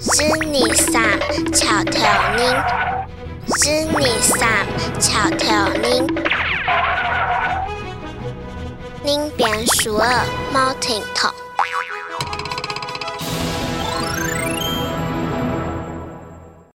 织你衫，潮条呢？织你衫，潮条呢？您边数二，猫听头。